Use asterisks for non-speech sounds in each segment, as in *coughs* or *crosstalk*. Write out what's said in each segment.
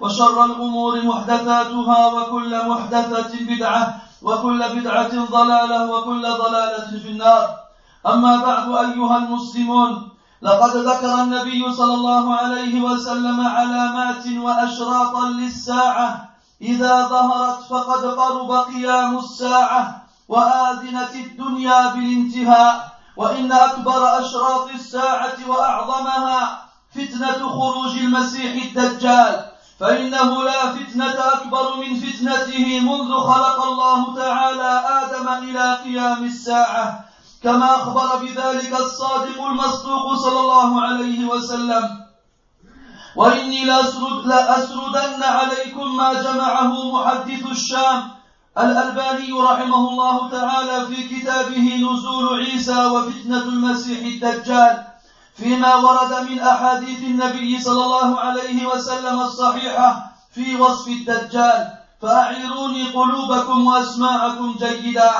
وشر الأمور محدثاتها وكل محدثة بدعة وكل بدعة ضلالة وكل ضلالة في النار. أما بعد أيها المسلمون لقد ذكر النبي صلى الله عليه وسلم علامات وأشراطا للساعة. إذا ظهرت فقد قرب قيام الساعة وآذنت الدنيا بالانتهاء. وإن أكبر أشراط الساعة وأعظمها فتنة خروج المسيح الدجال. فإنه لا فتنة أكبر من فتنته منذ خلق الله تعالى آدم إلى قيام الساعة كما أخبر بذلك الصادق المصدوق صلى الله عليه وسلم. وإني لأسرد لأسردن عليكم ما جمعه محدث الشام الألباني رحمه الله تعالى في كتابه نزول عيسى وفتنة المسيح الدجال. فيما ورد من أحاديث النبي صلى الله عليه وسلم الصحيحة في وصف الدجال فأعيروني قلوبكم وأسماعكم جيدا.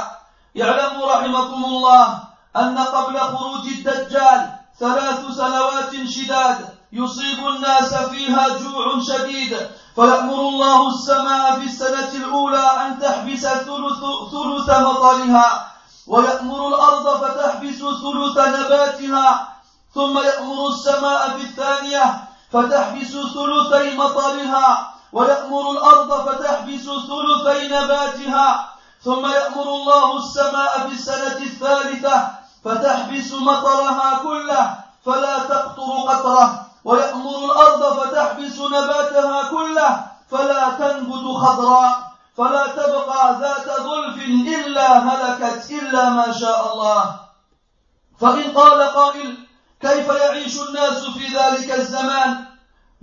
اعلموا رحمكم الله أن قبل خروج الدجال ثلاث سنوات شداد يصيب الناس فيها جوع شديد. فيأمر الله السماء في السنة الأولى أن تحبس ثلث, ثلث مطرها ويأمر الأرض فتحبس ثلث نباتها ثم يأمر السماء في الثانية فتحبس ثلثي مطرها ويأمر الأرض فتحبس ثلثي نباتها ثم يأمر الله السماء في السنة الثالثة فتحبس مطرها كله فلا تقطر قطرة ويأمر الأرض فتحبس نباتها كله فلا تنبت خضراء فلا تبقى ذات ظلف إلا هلكت إلا ما شاء الله. فإن قال قائل كيف يعيش الناس في ذلك الزمان؟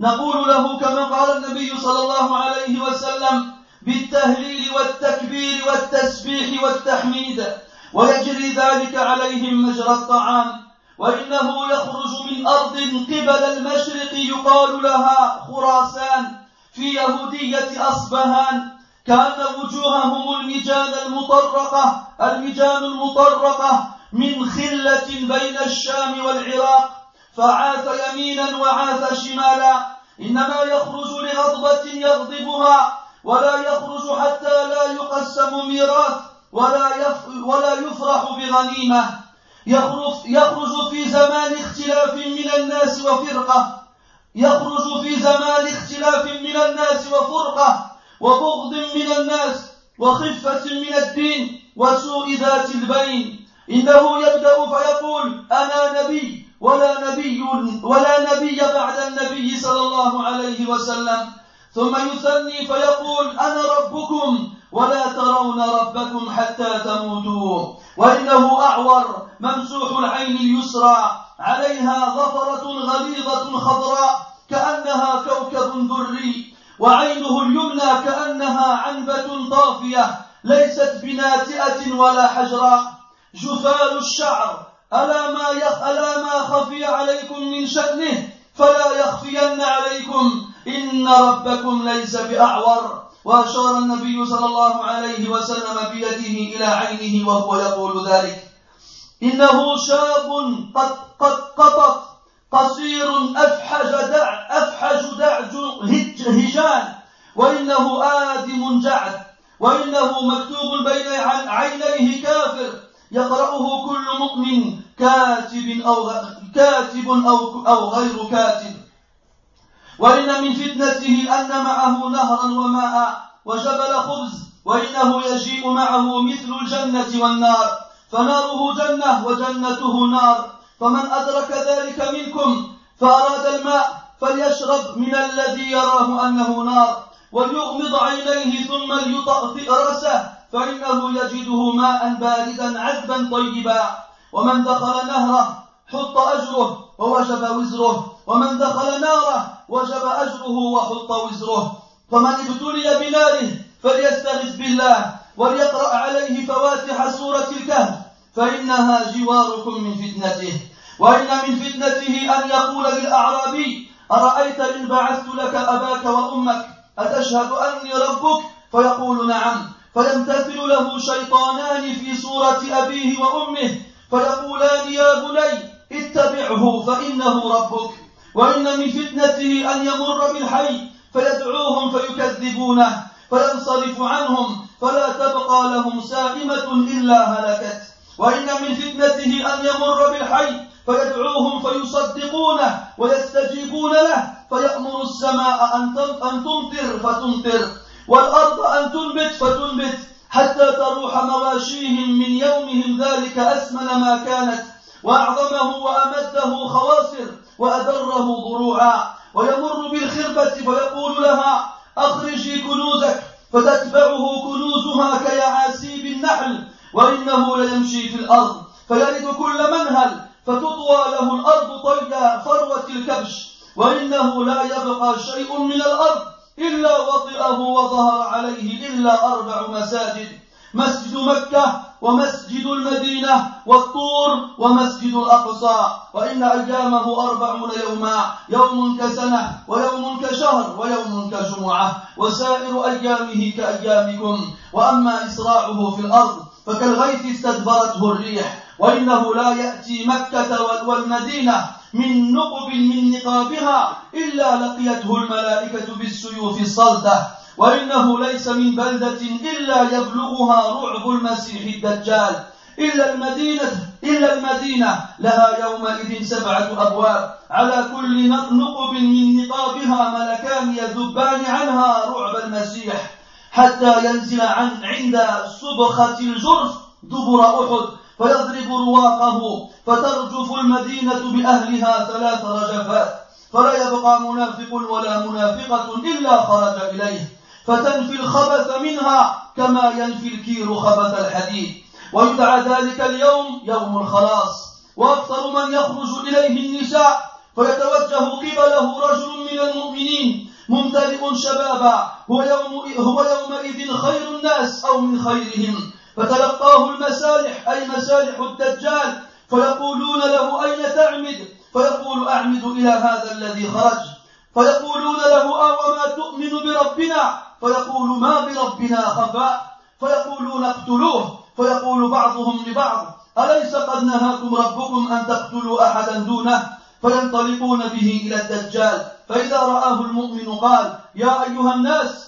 نقول له كما قال النبي صلى الله عليه وسلم بالتهليل والتكبير والتسبيح والتحميد ويجري ذلك عليهم مجرى الطعام وإنه يخرج من أرض قبل المشرق يقال لها خراسان في يهودية أصبهان كأن وجوههم المجان المطرقة المجان المطرقة من خلة بين الشام والعراق فعاث يمينا وعاث شمالا إنما يخرج لغضبة يغضبها ولا يخرج حتى لا يقسم ميراث ولا ولا يفرح بغنيمة. يخرج يخرج في زمان اختلاف من الناس وفرقة. يخرج في زمان اختلاف من الناس وفرقة وبغض من الناس وخفة من الدين وسوء ذات البين. إنه يبدأ فيقول أنا نبي ولا نبي ولا نبي بعد النبي صلى الله عليه وسلم. ثم يثني فيقول أنا ربكم ولا ترون ربكم حتى تموتوا. وإنه أعور ممسوح العين اليسرى عليها ظفرة غليظة خضراء كأنها كوكب دري وعينه اليمنى كأنها عنبة طافية ليست بناتئة ولا حجراء. الشعر ألا ما يخ ألا ما خفي عليكم من شأنه فلا يخفين عليكم. إن ربكم ليس بأعور. وأشار النبي صلى الله عليه وسلم بيده إلى عينه وهو يقول ذلك. إنه شاب قد قد قطط قصير أفحج دع أفحج دعج هجان. وإنه آدم جعد. وإنه مكتوب بين عينيه كافر. يقرأه كل مؤمن كاتب أو كاتب أو, أو غير كاتب. وإن من فتنته أن معه نهرا وماء وجبل خبز وإنه يجيء معه مثل الجنة والنار. فناره جنة وجنته نار. فمن أدرك ذلك منكم فأراد الماء فليشرب من الذي يراه أنه نار. وليغمض عينيه ثم ليطأطئ رأسه فإنه يجده ماء باردا عذبا طيبا. ومن دخل نهره حط أجره ووجب وزره. ومن دخل ناره وجب أجره وحط وزره. فمن ابتلي بناره فليستغث بالله وليقرأ عليه فواتح سورة الكهف. فإنها جواركم من فتنته. وإن من فتنته أن يقول للأعرابي أرأيت إن بعثت لك أباك وأمك؟ أتشهد أني ربك؟ فيقول نعم. فيمتثل له شيطانان في صورة أبيه وأمه فيقولان يا بني اتبعه فإنه ربك وإن من فتنته أن يمر بالحي فيدعوهم فيكذبونه فينصرف عنهم فلا تبقى لهم سائمة إلا هلكت وإن من فتنته أن يمر بالحي فيدعوهم فيصدقونه ويستجيبون له فيأمر السماء أن تمطر فتمطر. والأرض أن تنبت فتنبت حتى تروح مواشيهم من يومهم ذلك أسمن ما كانت وأعظمه وأمده خواصر وأدره ضروعا. ويمر بالخربة فيقول لها أخرجي كنوزك فتتبعه كنوزها كيعاسيب النحل وإنه ليمشي في الأرض فيرد كل منهل فتطوى له الأرض طيا فروة الكبش وإنه لا يبقى شيء من الأرض. إلا وطئه وظهر عليه إلا أربع مساجد مسجد مكة ومسجد المدينة والطور ومسجد الأقصى. وإن أيامه أربعون يوما يوم كسنة ويوم كشهر ويوم كجمعة. وسائر أيامه كأيامكم. وأما إسراعه في الأرض فكالغيث استدبرته الريح. وإنه لا يأتي مكة والمدينة من نقب من نقابها إلا لقيته الملائكة بالسيوف الصلدة وإنه ليس من بلدة إلا يبلغها رعب المسيح الدجال. إلا المدينة إلا المدينة لها يومئذ سبعة أبواب. على كل نقب من نقابها ملكان يذبان عنها رعب المسيح. حتى ينزل عن عند صبخة الجرف دبر أحد. فيضرب رواقه فترجف المدينة بأهلها ثلاث رجفات. فلا يبقى منافق ولا منافقة إلا خرج إليه. فتنفي الخبث منها كما ينفي الكير خبث الحديد. ويدعى ذلك اليوم يوم الخلاص. وأكثر من يخرج إليه النساء فيتوجه قبله رجل من المؤمنين ممتلئ شبابا. هو, يوم هو يومئذ خير الناس أو من خيرهم؟ فتلقاه المسالح أي مسالح الدجال. فيقولون له أين تعمد؟ فيقول أعمد إلى هذا الذي خرج. فيقولون له أوما تؤمن بربنا؟ فيقول ما بربنا خفاء. فيقولون اقتلوه. فيقول بعضهم لبعض أليس قد نهاكم ربكم أن تقتلوا أحدا دونه؟ فينطلقون به إلى الدجال. فإذا رآه المؤمن قال يا أيها الناس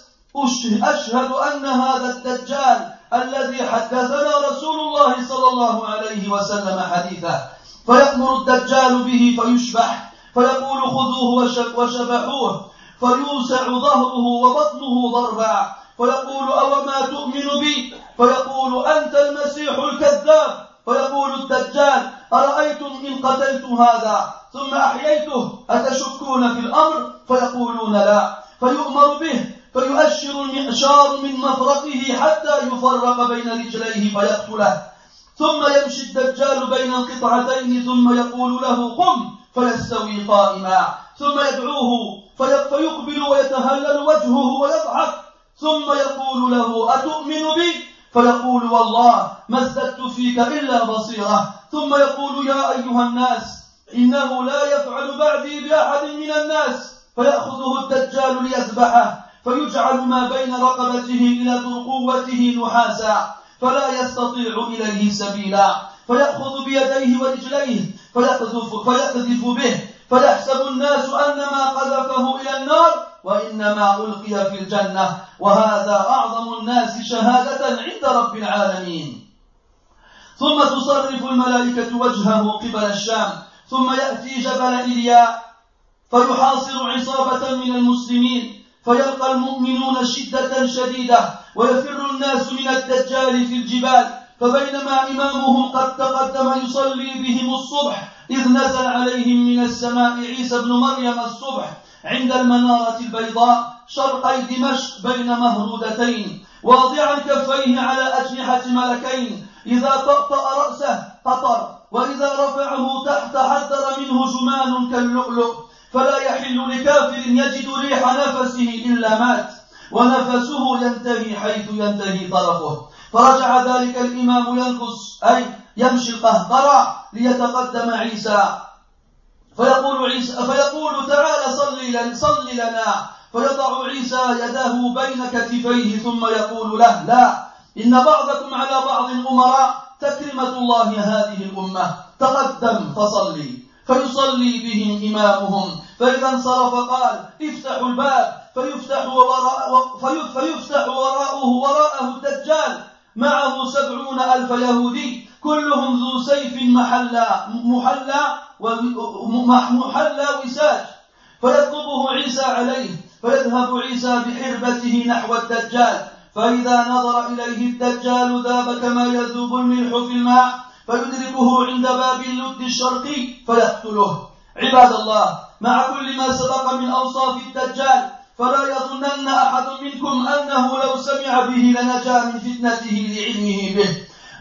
أشهد أن هذا الدجال الذي حدثنا رسول الله صلى الله عليه وسلم حديثه. فيأمر الدجال به فيشبح فيقول خذوه وشبحوه فيوسع ظهره وبطنه ضربا فيقول أوما تؤمن بي؟ فيقول أنت المسيح الكذاب. فيقول الدجال أرأيتم إن قتلت هذا؟ ثم أحييته أتشكون في الأمر؟ فيقولون لا. فيؤمر به فيؤشر المعشار من مفرقه حتى يفرق بين رجليه فيقتله. ثم يمشي الدجال بين القطعتين ثم يقول له قم فيستوي قائما. ثم يدعوه فيقبل ويتهلل وجهه ويضحك. ثم يقول له أتؤمن بي؟ فيقول والله ما ازددت فيك إلا بصيرة. ثم يقول يا أيها الناس إنه لا يفعل بعدي بأحد من الناس. فيأخذه الدجال ليذبحه. فيجعل ما بين رقبته إلى ترقوته نحاسا فلا يستطيع إليه سبيلا. فيأخذ بيديه ورجليه فيقذف, فيقذف به. فيحسب الناس أن ما قذفه إلى النار وإنما ألقي في الجنة. وهذا أعظم الناس شهادة عند رب العالمين. ثم تصرف الملائكة وجهه قبل الشام. ثم يأتي جبل إلياء فيحاصر عصابة من المسلمين. فيلقى المؤمنون شدة شديدة ويفر الناس من الدجال في الجبال فبينما إمامهم قد تقدم يصلي بهم الصبح إذ نزل عليهم من السماء عيسى بن مريم الصبح عند المنارة البيضاء شرقي دمشق بين مهرودتين واضعا كفيه على أجنحة ملكين إذا طأطأ رأسه قطر وإذا رفعه تحت حذر منه جمان كاللؤلؤ. فلا يحل لكافر يجد ريح نفسه إلا مات ونفسه ينتهي حيث ينتهي طرفه. فرجع ذلك الإمام ينكس أي يمشي القهقرة ليتقدم عيسى. فيقول عيسى فيقول تعالى صل لنا صل لنا. فيضع عيسى يده بين كتفيه ثم يقول له لا إن بعضكم على بعض أمراء تكرمة الله هذه الأمة. تقدم فصلي. فيصلي بهم إمامهم. فإذا انصرف قال افتحوا الباب. فيفتح وراء فيفتح وراءه وراءه الدجال معه سبعون ألف يهودي. كلهم ذو سيف محلى محلى محلى وساج. فيطلبه عيسى عليه. فيذهب عيسى بحربته نحو الدجال. فإذا نظر إليه الدجال ذاب كما يذوب الملح في الماء. فيدركه عند باب اللد الشرقي فيقتله عباد الله مع كل ما سبق من أوصاف الدجال فلا يظنن أحد منكم أنه لو سمع به لنجا من فتنته لعلمه به.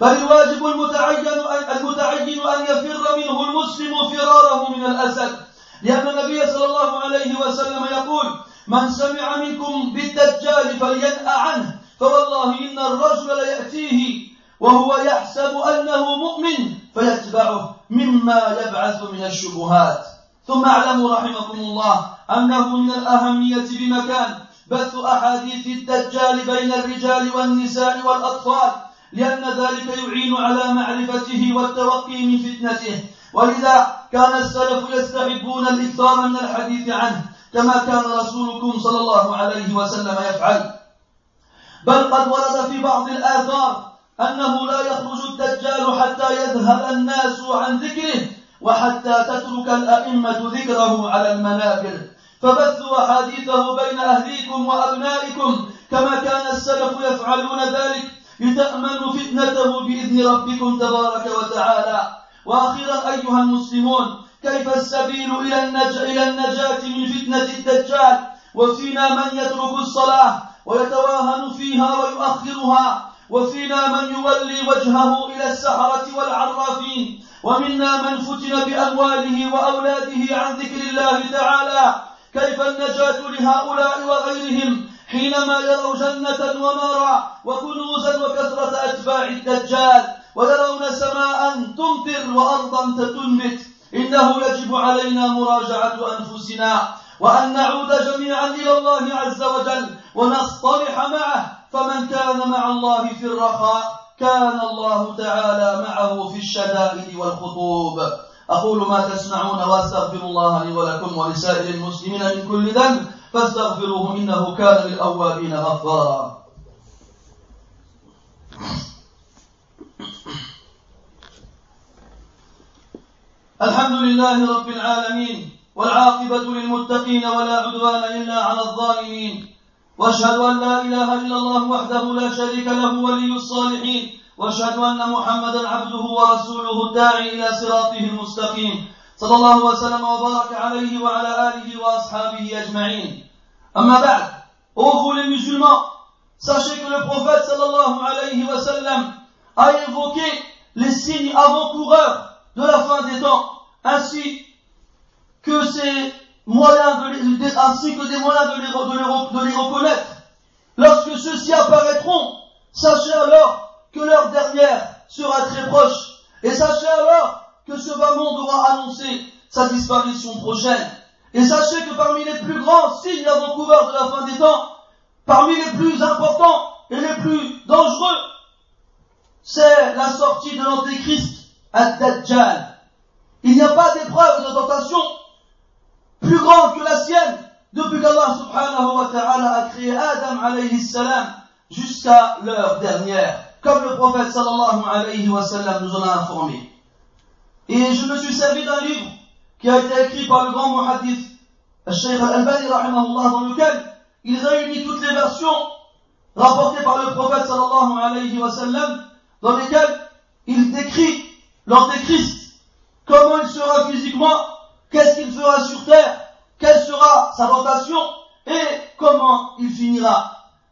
بل الواجب المتعين المتعين أن يفر منه المسلم فراره من الأسد لأن النبي صلى الله عليه وسلم يقول من سمع منكم بالدجال فلينأ عنه فوالله إن الرجل ليأتيه وهو يحسب أنه مؤمن فيتبعه مما يبعث من الشبهات. ثم اعلموا رحمكم الله أنه من الأهمية بمكان بث أحاديث الدجال بين الرجال والنساء والأطفال لأن ذلك يعين على معرفته والتوقي من فتنته. ولذا كان السلف يستحبون الإكثار من الحديث عنه كما كان رسولكم صلى الله عليه وسلم يفعل. بل قد ورد في بعض الآثار أنه لا يخرج الدجال حتى يذهب الناس عن ذكره وحتى تترك الأئمة ذكره على المنابر فبثوا أحاديثه بين أهليكم وأبنائكم كما كان السلف يفعلون ذلك لتأمنوا فتنته بإذن ربكم تبارك وتعالى. وأخيرا أيها المسلمون كيف السبيل إلى النجاة, إلى النجاة من فتنة الدجال؟ وفينا من يترك الصلاة ويتواهن فيها ويؤخرها. وفينا من يولي وجهه إلى السحرة والعرافين ومنا من فتن بأمواله وأولاده عن ذكر الله تعالى كيف النجاة لهؤلاء وغيرهم حينما يروا جنة ونارا وكنوزا وكثرة أتباع الدجال ويرون سماء تمطر وأرضا تنبت إنه يجب علينا مراجعة أنفسنا وأن نعود جميعا إلى الله عز وجل ونصطلح معه فمن كان مع الله في الرخاء كان الله تعالى معه في الشدائد والخطوب. أقول ما تسمعون وأستغفر الله لي ولكم ولسائر المسلمين من كل ذنب فاستغفروه إنه كان للأوابين غفارا. الحمد لله رب العالمين والعاقبة للمتقين ولا عدوان إلا على الظالمين. واشهد ان لا اله الا الله وحده لا شريك له ولي الصالحين واشهد ان محمدا عبده ورسوله الداعي الى صراطه المستقيم صلى الله وسلم وبارك عليه وعلى اله واصحابه اجمعين اما بعد ô vous les musulmans sachez que le prophète sallallahu alayhi wa sallam a évoqué les signes avant-coureurs de la fin des temps ainsi que ces les, ainsi que des moyens de les, reconnaître. Lorsque ceux-ci apparaîtront, sachez alors que leur dernière sera très proche. Et sachez alors que ce bas monde aura annoncé sa disparition prochaine. Et sachez que parmi les plus grands signes avant-coureurs de la fin des temps, parmi les plus importants et les plus dangereux, c'est la sortie de l'Antéchrist, Ad-Dajjal. Il n'y a pas d'épreuve de tentation plus grande que la sienne depuis qu'Allah subhanahu wa ta'ala a créé Adam alayhi salam jusqu'à l'heure dernière, comme le prophète sallallahu alayhi wa sallam nous en a informé. Et je me suis servi d'un livre qui a été écrit par le grand muhaddith Sheikh Al-Albani dans lequel il réunit toutes les versions rapportées par le prophète sallallahu alayhi wa sallam, dans lesquelles il décrit l'antéchrist, comment il sera physiquement, qu'est-ce qu'il fera sur terre, quelle sera sa tentation et comment il finira?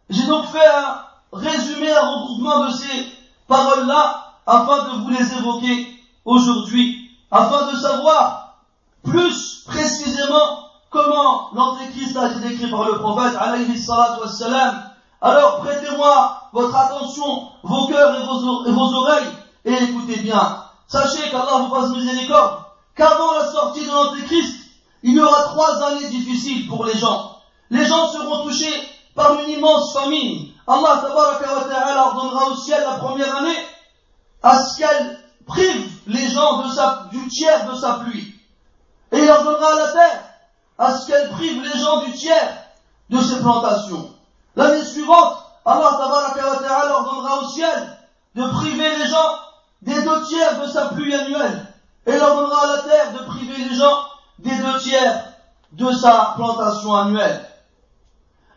J'ai donc fait un résumé, un regroupement de ces paroles-là afin de vous les évoquer aujourd'hui, afin de savoir plus précisément comment l'Antéchrist a été décrit par le prophète, alayhi salatu wassalam. Alors prêtez-moi votre attention, vos cœurs et vos, et vos oreilles, et écoutez bien. Sachez qu'Allah vous fasse miséricorde, qu'avant la sortie de l'Antéchrist, il y aura trois années difficiles pour les gens. Les gens seront touchés par une immense famine. Allah ta'ala ordonnera au ciel la première année à ce qu'elle prive les gens du tiers de sa pluie. Et il ordonnera à la terre à ce qu'elle prive les gens du tiers de ses plantations. L'année suivante, Allah ta'ala ordonnera au ciel de priver les gens des deux tiers de sa pluie annuelle. Et il ordonnera à la terre de priver les gens des deux tiers de sa plantation annuelle.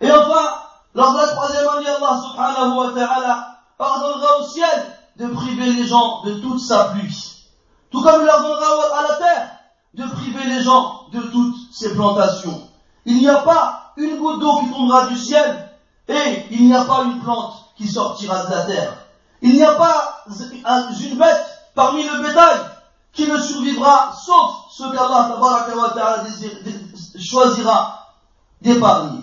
Et enfin, lors de la troisième année, Allah subhanahu wa ta'ala ordonnera au ciel de priver les gens de toute sa pluie. Tout comme il ordonnera à la terre de priver les gens de toutes ses plantations. Il n'y a pas une goutte d'eau qui tombera du ciel et il n'y a pas une plante qui sortira de la terre. Il n'y a pas une bête parmi le bétail qui ne survivra sauf ce qu'Allah choisira d'épargner.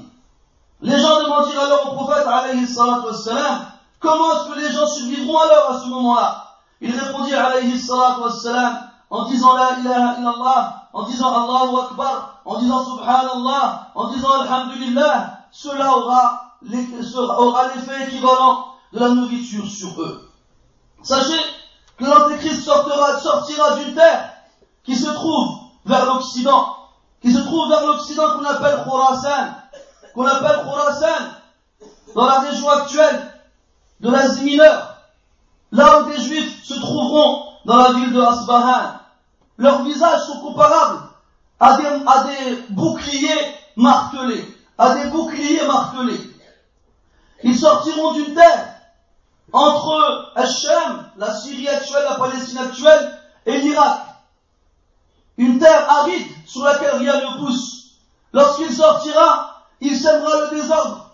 Les gens demandirent alors au prophète alayhi wassalam, comment est-ce que les gens survivront alors à ce moment-là? Il répondit alayhi wassalam, en disant la ilaha illallah, en disant Allahu Akbar, en disant Subhanallah, en disant Alhamdulillah, cela aura l'effet équivalent de la nourriture sur eux. Sachez que l'Antéchrist sortira, sortira d'une terre qui se trouve vers l'Occident, qui se trouve vers l'Occident qu'on appelle Khorasan, qu'on appelle Khorasan, dans la région actuelle de l'Asie mineure, là où des Juifs se trouveront dans la ville de Asbahan. Leurs visages sont comparables à des, à des boucliers martelés, à des boucliers martelés. Ils sortiront d'une terre entre Hachem, la Syrie actuelle, la Palestine actuelle, et l'Irak. Une terre aride sur laquelle rien ne pousse. Lorsqu'il sortira, il sèmera le désordre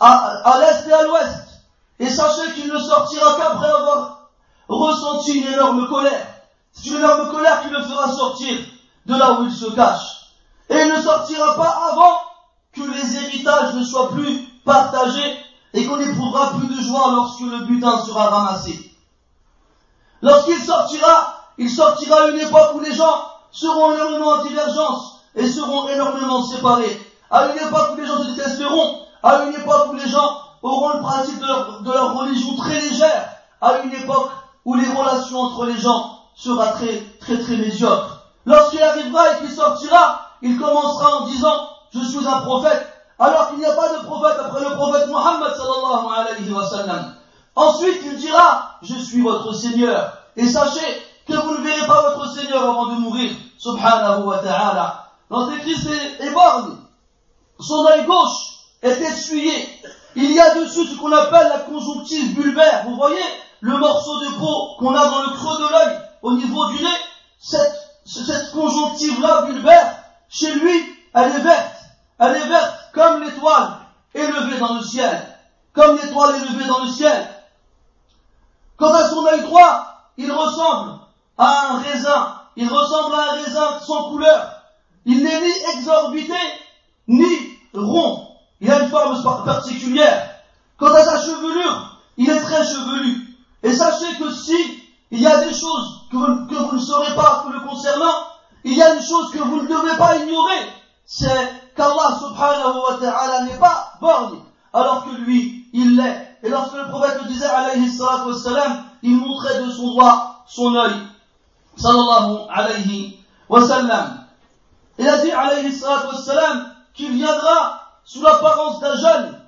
à, l'est et à l'ouest. Et sachez qu'il ne sortira qu'après avoir ressenti une énorme colère. C'est une énorme colère qui le fera sortir de là où il se cache. Et il ne sortira pas avant que les héritages ne soient plus partagés et qu'on n'éprouvera plus de joie lorsque le butin sera ramassé. Lorsqu'il sortira, il sortira une époque où les gens seront énormément en divergence et seront énormément séparés. À une époque où les gens se détesteront, à une époque où les gens auront le principe de leur, religion très légère, à une époque où les relations entre les gens sera très très très. Lorsqu'il arrivera et qu'il sortira, il commencera en disant je suis un prophète, alors qu'il n'y a pas de prophète après le prophète Muhammad sallallahu alayhi wa sallam. Ensuite, il dira, je suis votre Seigneur. Et sachez que vous ne verrez pas votre Seigneur avant de mourir. Subhanahu wa ta'ala. L'antéchrist est, borgne. Son œil gauche est essuyé. Il y a dessus ce qu'on appelle la conjonctive bulbaire. Vous voyez le morceau de peau qu'on a dans le creux de l'œil, au niveau du nez. Cette, cette conjonctive-là bulbaire, chez lui, elle est verte. 能见 son œil. Sallallahu alayhi wa. Il a dit, alayhi wassalam, qu'il viendra sous l'apparence d'un jeune,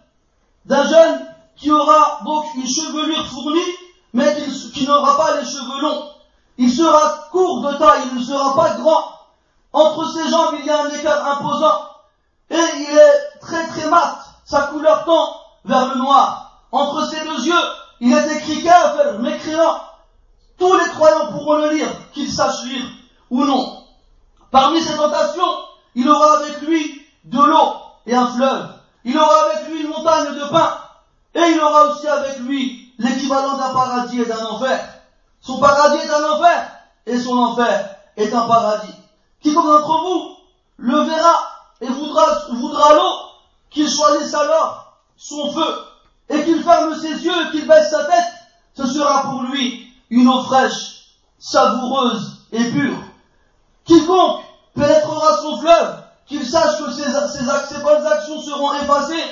d'un jeune qui aura donc une chevelure fournie, mais qui n'aura pas les cheveux longs. Il sera court de taille, il ne sera pas grand, entre ses jambes il y a un écart imposant, et il est très très mat, sa couleur tend vers le noir. Entre ses deux yeux, il est écrit kafir, mécréant. Tous les croyants pourront le lire, qu'ils sachent lire ou non. Parmi ses tentations, il aura avec lui de l'eau et un fleuve. Il aura avec lui une montagne de pain. Et il aura aussi avec lui l'équivalent d'un paradis et d'un enfer. Son paradis est un enfer et son enfer un paradis. Quiconque d'entre vous le verra et voudra, l'eau, qu'il choisisse alors son feu et qu'il ferme ses yeux et qu'il baisse sa tête, ce sera pour lui une eau fraîche, savoureuse et pure. Quiconque pénétrera son fleuve, qu'il sache que ses, bonnes actions seront effacées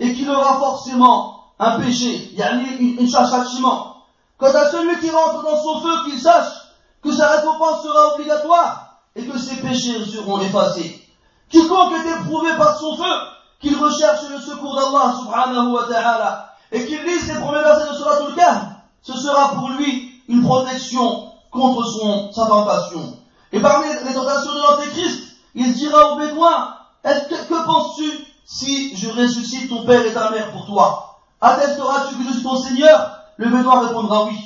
et qu'il aura forcément un péché, une châtiment. Quant à celui qui rentre dans son feu, qu'il sache que sa récompense sera obligatoire et que ses péchés seront effacés. Quiconque est éprouvé par son feu, qu'il recherche le secours d'Allah subhanahu wa ta'ala et qu'il lise les premiers versets de Surat al ce sera pour lui une protection contre sa tentation. Et parmi les tentations de l'Antéchrist, il dira au Bédouin, que, que penses-tu si je ressuscite ton père et ta mère pour toi? Attesteras-tu que je suis ton Seigneur? Le Bédouin répondra oui.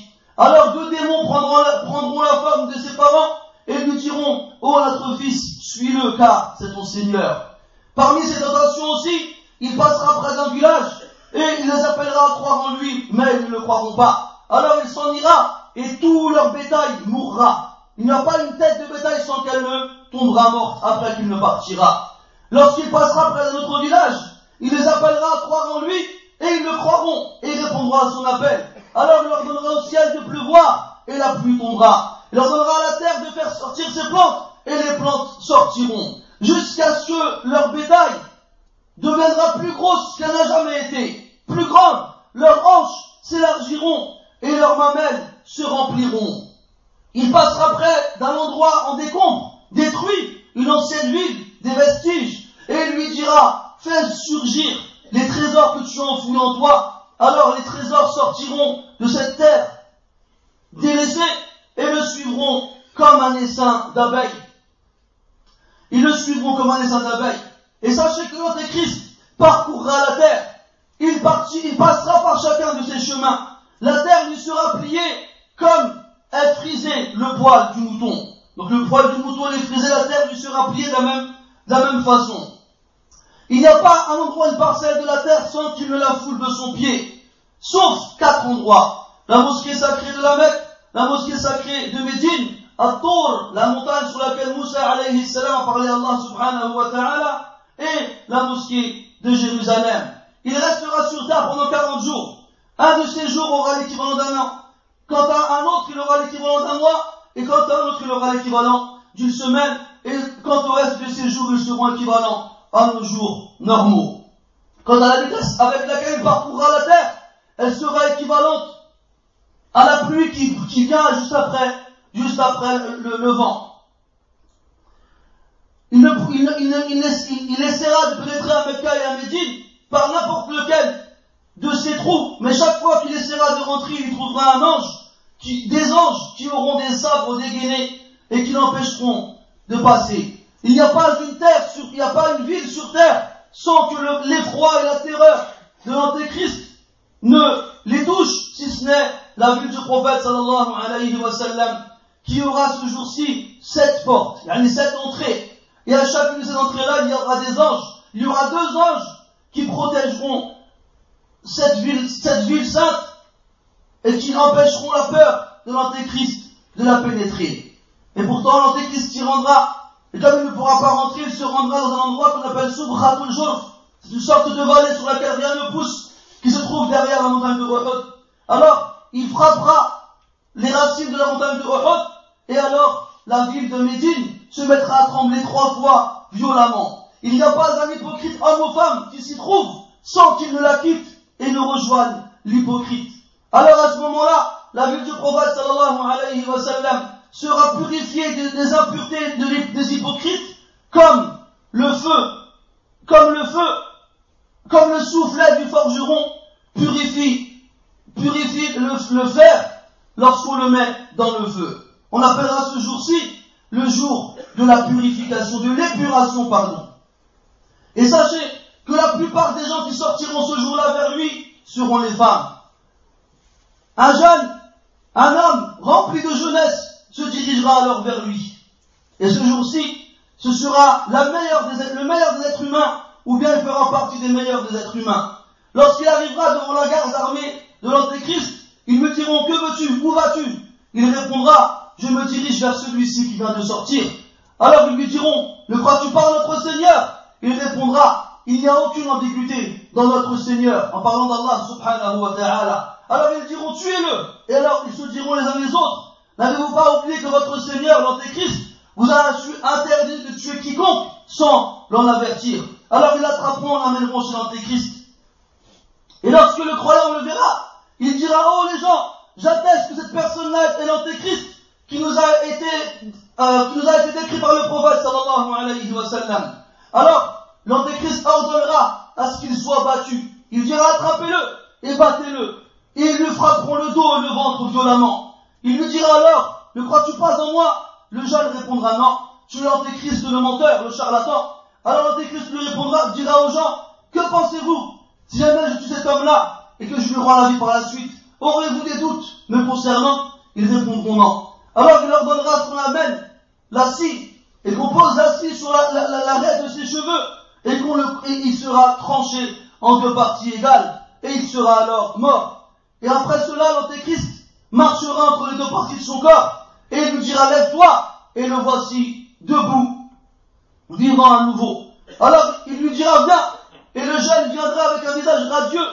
Alors deux démons prendront la, forme de ses parents et lui diront, oh notre fils, suis-le car c'est ton Seigneur. Parmi ces tentations aussi, il passera près d'un village et il les appellera à croire en lui, mais ils ne le croiront pas. Alors il s'en ira et tout leur bétail mourra. Il n'y a pas une tête de bétail sans qu'elle ne tombera morte après qu'il ne partira. Lorsqu'il passera près d'un autre village, il les appellera à croire en lui et ils le croiront et répondront à son appel. Alors il leur donnera au ciel de pleuvoir et la pluie tombera. Il leur donnera à la terre de faire sortir ses plantes et les plantes sortiront jusqu'à ce que leur bétail deviendra plus grosse qu'elle n'a jamais été, plus grande, leurs hanches s'élargiront et leurs mamelles se rempliront. Il passera près d'un endroit en décombre, détruit, une ancienne ville, des vestiges, et il lui dira, fais surgir les trésors que tu as enfouis en toi, alors les trésors sortiront de cette terre délaissée et le suivront comme un essaim d'abeilles. Ils le suivront comme un essaim d'abeilles. Et sachez que l'Antéchrist parcourra la terre. Il, il passera par chacun de ses chemins. La terre lui sera pliée comme est frisé le poil du mouton. Donc le poil du mouton est frisé, la terre lui sera pliée de la même façon. Il n'y a pas un endroit, une parcelle de la terre sans qu'il ne la foule de son pied. Sauf quatre endroits. La mosquée sacrée de la Mecque, la mosquée sacrée de Médine, At-Tour, la montagne sur laquelle Moussa alayhi salam a parlé à Allah subhanahu wa ta'ala, et la mosquée de Jérusalem. Il restera sur terre pendant 40 jours. Un de ces jours aura l'équivalent d'un an. Quant à un autre, il aura l'équivalent d'un mois. Et quant à un autre, il aura l'équivalent d'une semaine. Et quant au reste de ces jours, ils seront équivalents à nos jours normaux. Quant à la vitesse avec laquelle il parcourra la terre, elle sera équivalente à la pluie qui, vient juste après juste après le, vent. Il, essaiera de pénétrer à Mecca et à Médine par n'importe lequel de ses trous, mais chaque fois qu'il essaiera de rentrer, il trouvera un ange, des anges qui auront des sabres dégainés et qui l'empêcheront de passer. Il n'y a pas une terre il n'y a pas une ville sur terre sans que l'effroi et la terreur de l'Antéchrist ne les touchent, si ce n'est la ville du prophète sallallahu alayhi wa sallam qui aura ce jour-ci sept portes, il y sept entrées. Et à chacune de ces entrées-là, il y aura des anges. Il y aura deux anges qui protégeront cette ville, cette ville sainte et qui empêcheront la peur de l'antéchrist de la pénétrer. Et pourtant, l'antéchrist y rendra. Et comme il ne pourra pas rentrer, il se rendra dans un endroit qu'on appelle Subratul Jour. C'est une sorte de vallée sur laquelle rien ne pousse, qui se trouve derrière la montagne de Uhud. Alors, il frappera les racines de la montagne de Uhud et alors, la ville de Médine se mettra à trembler trois fois violemment. Il n'y a pas un hypocrite homme ou femme qui s'y trouve sans qu'il ne la quitte et ne rejoigne l'hypocrite. Alors à ce moment-là, la ville du prophète sallallahu alayhi wa sallam sera purifiée des, impuretés des hypocrites comme le feu, comme le feu, comme le soufflet du forgeron purifie, purifie le fer lorsqu'on le met dans le feu. On appellera ce jour-ci le jour de la purification, de l'épuration, pardon. Et sachez que la plupart des gens qui sortiront ce jour-là vers lui seront les femmes. Un jeune, un homme rempli de jeunesse se dirigera alors vers lui. Et ce jour-ci, ce sera le meilleur des êtres humains, ou bien il fera partie des meilleurs des êtres humains. Lorsqu'il arrivera devant la garde armée de l'Antéchrist, ils me diront, que veux-tu? Où vas-tu? Il répondra, je me dirige vers celui-ci qui vient de sortir. Alors ils lui diront, ne crois-tu pas notre Seigneur? Il répondra, il n'y a aucune ambiguïté dans notre Seigneur, en parlant d'Allah subhanahu wa ta'ala. Alors ils diront, tuez-le Et alors ils se diront les uns les autres, n'avez-vous pas oublié que votre Seigneur, l'Antéchrist, vous a interdit de tuer quiconque sans l'en avertir? Alors ils l'attraperont et l'amèneront chez l'Antéchrist. Et lorsque le croyant le verra, il dira, oh les gens, j'atteste que cette personne-là est l'antéchrist qui nous a été, euh, été décrit par le prophète sallallahu alayhi wa sallam. Alors, l'antéchrist ordonnera à ce qu'il soit battu. Il dira, attrapez-le et battez-le. Et ils lui frapperont le dos et le ventre violemment. Il lui dira alors, ne crois-tu pas en moi? Le jeune répondra non, tu es l'antéchrist, le menteur, le charlatan. Alors l'antéchrist lui répondra, dira aux gens, que pensez-vous? Si jamais je tue cet homme-là, et que je lui rends la vie par la suite, aurez-vous des doutes me concernant? Ils répondront non. Alors il leur donnera son amène, la scie, et qu'on pose la scie sur la, la, de ses cheveux, et qu'on le, sera tranché en deux parties égales, et il sera alors mort. Et après cela, l'antéchrist marchera entre les deux parties de son corps, et il lui dira, lève-toi, et le voici debout, vivant à nouveau. Alors il lui dira, viens, et le jeune viendra avec un visage radieux,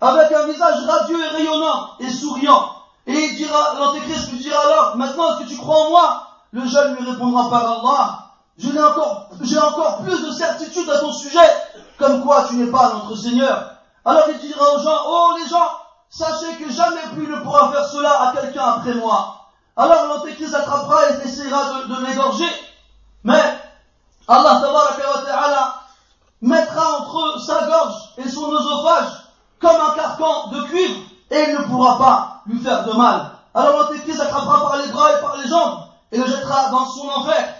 avec un visage radieux et rayonnant et souriant. Et il dira, l'antéchrist lui dira alors, maintenant est-ce que tu crois en moi? Le jeune lui répondra par Allah, j'ai encore, j'ai encore plus de certitude à ton sujet, comme quoi tu n'es pas notre Seigneur. Alors il dira aux gens, oh les gens, sachez que jamais plus ne pourra faire cela à quelqu'un après moi. Alors l'antéchrist attrapera et essaiera de, de l'égorger, mais Allah ta'ala mettra entre sa gorge et son oesophage comme un carcan de cuivre et il ne pourra pas lui faire de mal. Alors l'antéchrist attrapera par les bras et par les jambes et le jettera dans son enfer.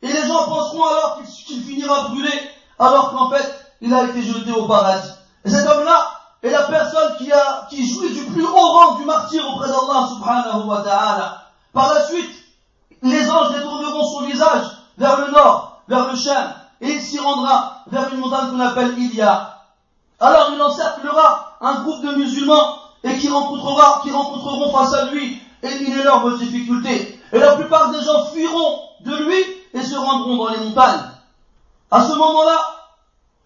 Et les gens penseront alors qu'il finira brûlé alors qu'en fait il a été jeté au paradis. Et cet homme-là est la personne qui a, qui jouit du plus haut rang du martyr auprès d'Allah subhanahu wa ta'ala. Par la suite, les anges détourneront son visage vers le nord, vers le Shem, et il s'y rendra vers une montagne qu'on appelle Ilia. Alors il encerclera un groupe de musulmans et qui rencontrera, qui rencontreront face à lui une énorme difficulté. Et la plupart des gens fuiront de lui et se rendront dans les montagnes. À ce moment-là,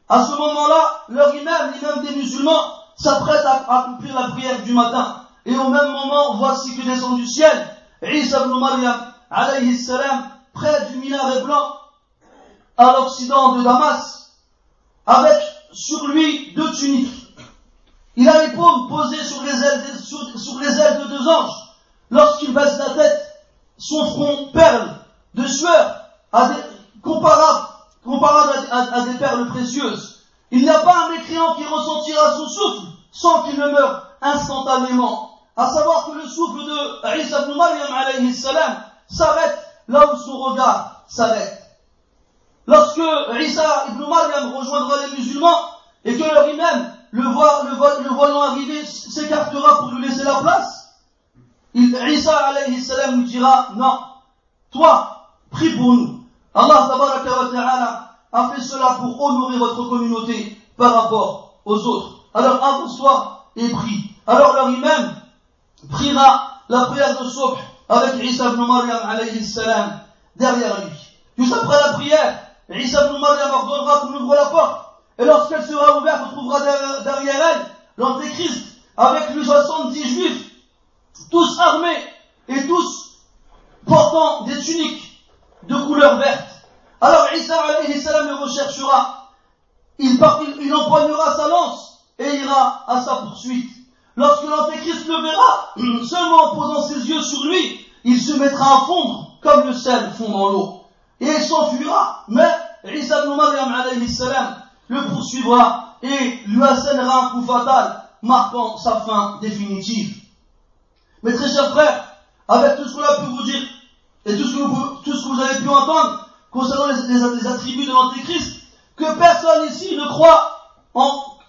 à ce moment-là, leur imam, l'imam des musulmans, s'apprête à accomplir la prière du matin. Et au même moment, voici que descend du ciel, Isa ibn Maryam, alayhi salam, près du minaret blanc, à l'occident de Damas, avec sur lui deux tuniques. Il a les paumes posées sur les ailes, de deux anges. Lorsqu'il baisse la tête, son front perle de sueur à comparable, comparable à, des perles précieuses. Il n'y a pas un mécréant qui ressentira son souffle sans qu'il ne meure instantanément. À savoir que le souffle de Isa ibn Maryam alayhi salam s'arrête là où son regard s'arrête. Lorsque Isa ibn Maryam rejoindra les musulmans et que leur imam, le, le, voyant arriver, s'écartera pour lui laisser la place, il, Isa alayhi salam lui dira, non, toi, prie pour nous. Allah ta'ala a fait cela pour honorer votre communauté par rapport aux autres. Alors avance-toi et prie. Alors leur imam priera la prière de Subh avec Isa ibn Maryam alayhi salam derrière lui. Juste après la prière, Isa ibn Maryam ordonnera qu'on ouvre la porte. Et lorsqu'elle sera ouverte, on trouvera derrière elle l'antéchrist avec lui 70 juifs, tous armés et tous portant des tuniques de couleur verte. Alors Isa alayhi salam le recherchera. Il, il, empoignera sa lance et ira à sa poursuite. Lorsque l'antéchrist le verra, *clears throat* seulement en posant ses yeux sur lui, il se mettra à fondre comme le sel fond dans l'eau et il s'enfuira. Mais Isa ibn alayhi salam le poursuivra et lui assènera un coup fatal, marquant sa fin définitive. Mes très chers frères, avec tout ce qu'on a pu vous dire et tout ce que vous, avez pu entendre concernant les, attributs de l'Antéchrist, que personne ici ne croit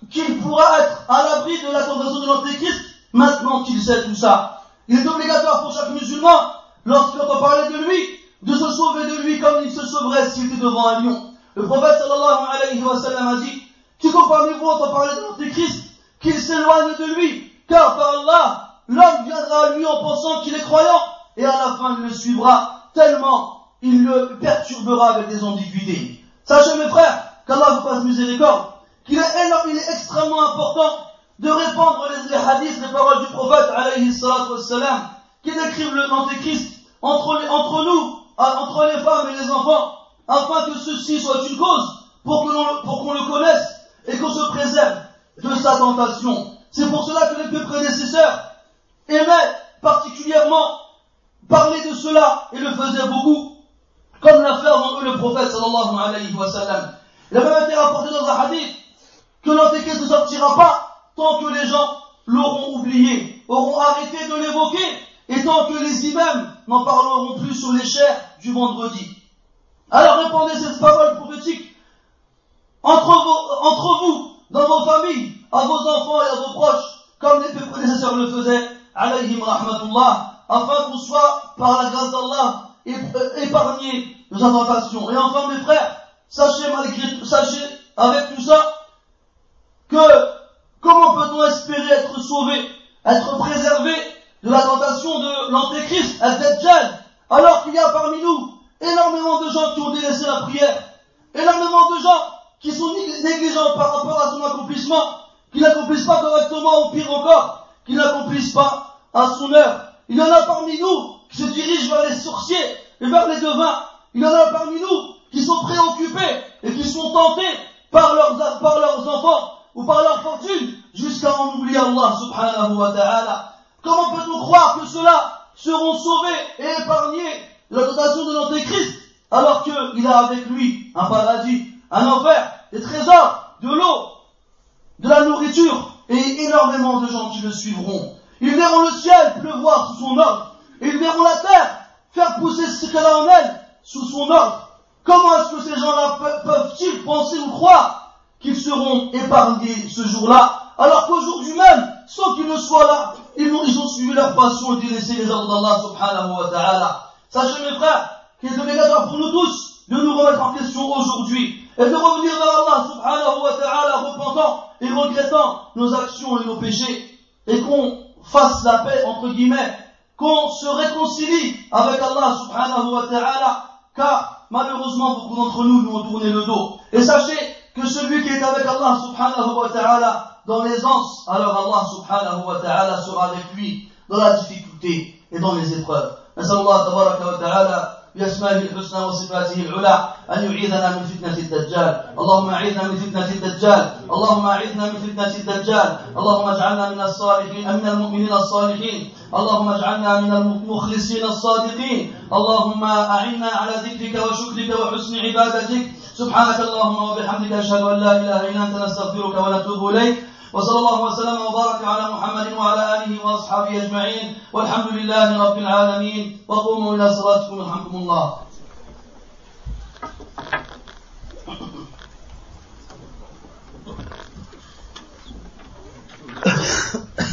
qu'il pourra être à l'abri de la tentation de l'Antéchrist maintenant qu'il sait tout ça. Il est obligatoire pour chaque musulman, lorsqu'il entend parler de lui, de se sauver de lui comme il se sauverait s'il était devant un lion. Le prophète sallallahu alayhi wa sallam a dit, quiconque parmi vous entend parler de l'Antéchrist, qu'il s'éloigne de lui, car par Allah, l'homme viendra à lui en pensant qu'il est croyant, et à la fin il le suivra, tellement il le perturbera avec des ambiguïtés. Sachez mes frères, qu'Allah vous fasse miséricorde, qu'il est énorme, il est extrêmement important de répandre les, hadiths, les paroles du prophète, alayhi wassalam, qui décrivent l'antéchrist entre, entre nous, entre les femmes et les enfants, afin que ceci soit une cause pour qu'on le connaisse et qu'on se préserve de sa tentation. C'est pour cela que les deux prédécesseurs aimaient particulièrement parler de cela et le faisaient beaucoup, comme l'a fait avant eux le prophète sallallahu alayhi wa sallam. Il a été rapporté dans un hadith que l'antéchrist ne sortira pas tant que les gens l'auront oublié, auront arrêté de l'évoquer, et tant que les imams n'en parleront plus sur les chairs du vendredi. Alors répandez cette parole prophétique entre, vous, dans vos familles, à vos enfants et à vos proches, comme les prédécesseurs le faisaient, alayhim rahmatullah, afin qu'on soit, par la grâce d'Allah, épargné de sa tentation. Et enfin, mes frères, sachez malgré, sachez avec tout ça, que comment peut-on espérer être sauvé, être préservé de la tentation de l'antéchrist, Al-Dajjal, alors qu'il y a parmi nous énormément de gens qui ont délaissé la prière, énormément de gens qui sont négligents par rapport à son accomplissement, qui n'accomplissent pas correctement ou pire encore, qui n'accomplissent pas à son heure. Il y en a parmi nous qui se dirigent vers les sorciers et vers les devins. Il y en a parmi nous qui sont préoccupés et qui sont tentés par leurs, par leurs enfants ou par leur fortune jusqu'à en oublier Allah subhanahu wa ta'ala. Comment peut-on croire que ceux-là seront sauvés et épargnés la tentation de l'antéchrist alors qu'il a avec lui un paradis, un enfer, des trésors, de l'eau, de la nourriture et énormément de gens qui le suivront? Ils verront le ciel pleuvoir sous son ordre et ils verront la terre faire pousser ce qu'elle a en elle sous son ordre. Comment est-ce que ces gens-là peuvent-ils penser ou croire qu'ils seront épargnés ce jour-là, alors qu'aujourd'hui même, sans qu'ils ne soient là, ils ont, ils ont suivi leur passion et délaissé les ordres d'Allah subhanahu wa ta'ala. Sachez mes frères, qu'il est obligatoire pour nous tous de nous remettre en question aujourd'hui et de revenir vers Allah subhanahu wa ta'ala repentant et regrettant nos actions et nos péchés et qu'on fasse la paix entre guillemets, qu'on se réconcilie avec Allah subhanahu wa ta'ala car malheureusement beaucoup d'entre nous nous ont tourné le dos. Et sachez que celui qui est avec Allah subhanahu wa ta'ala dans l'aisance, alors Allah subhanahu wa ta'ala sera avec lui dans la difficulté et dans les épreuves. نسأل الله تبارك وتعالى بأسمائه الحسنى وصفاته العلى أن يعيذنا من فتنة الدجال. اللهم أعيذنا من فتنة الدجال. اللهم أعيذنا من فتنة الدجال. اللهم اجعلنا من الصالحين من المؤمنين الصالحين. اللهم اجعلنا من المخلصين الصادقين. اللهم أعنا على ذكرك وشكرك وحسن عبادتك. سبحانك اللهم وبحمدك أشهد أن لا إله إلا أنت نستغفرك ونتوب إليك. وصلى الله وسلم وبارك على محمد وعلى آله وأصحابه أجمعين والحمد لله رب العالمين وقوموا إلى صلاتكم يرحمكم الله Thank. *coughs*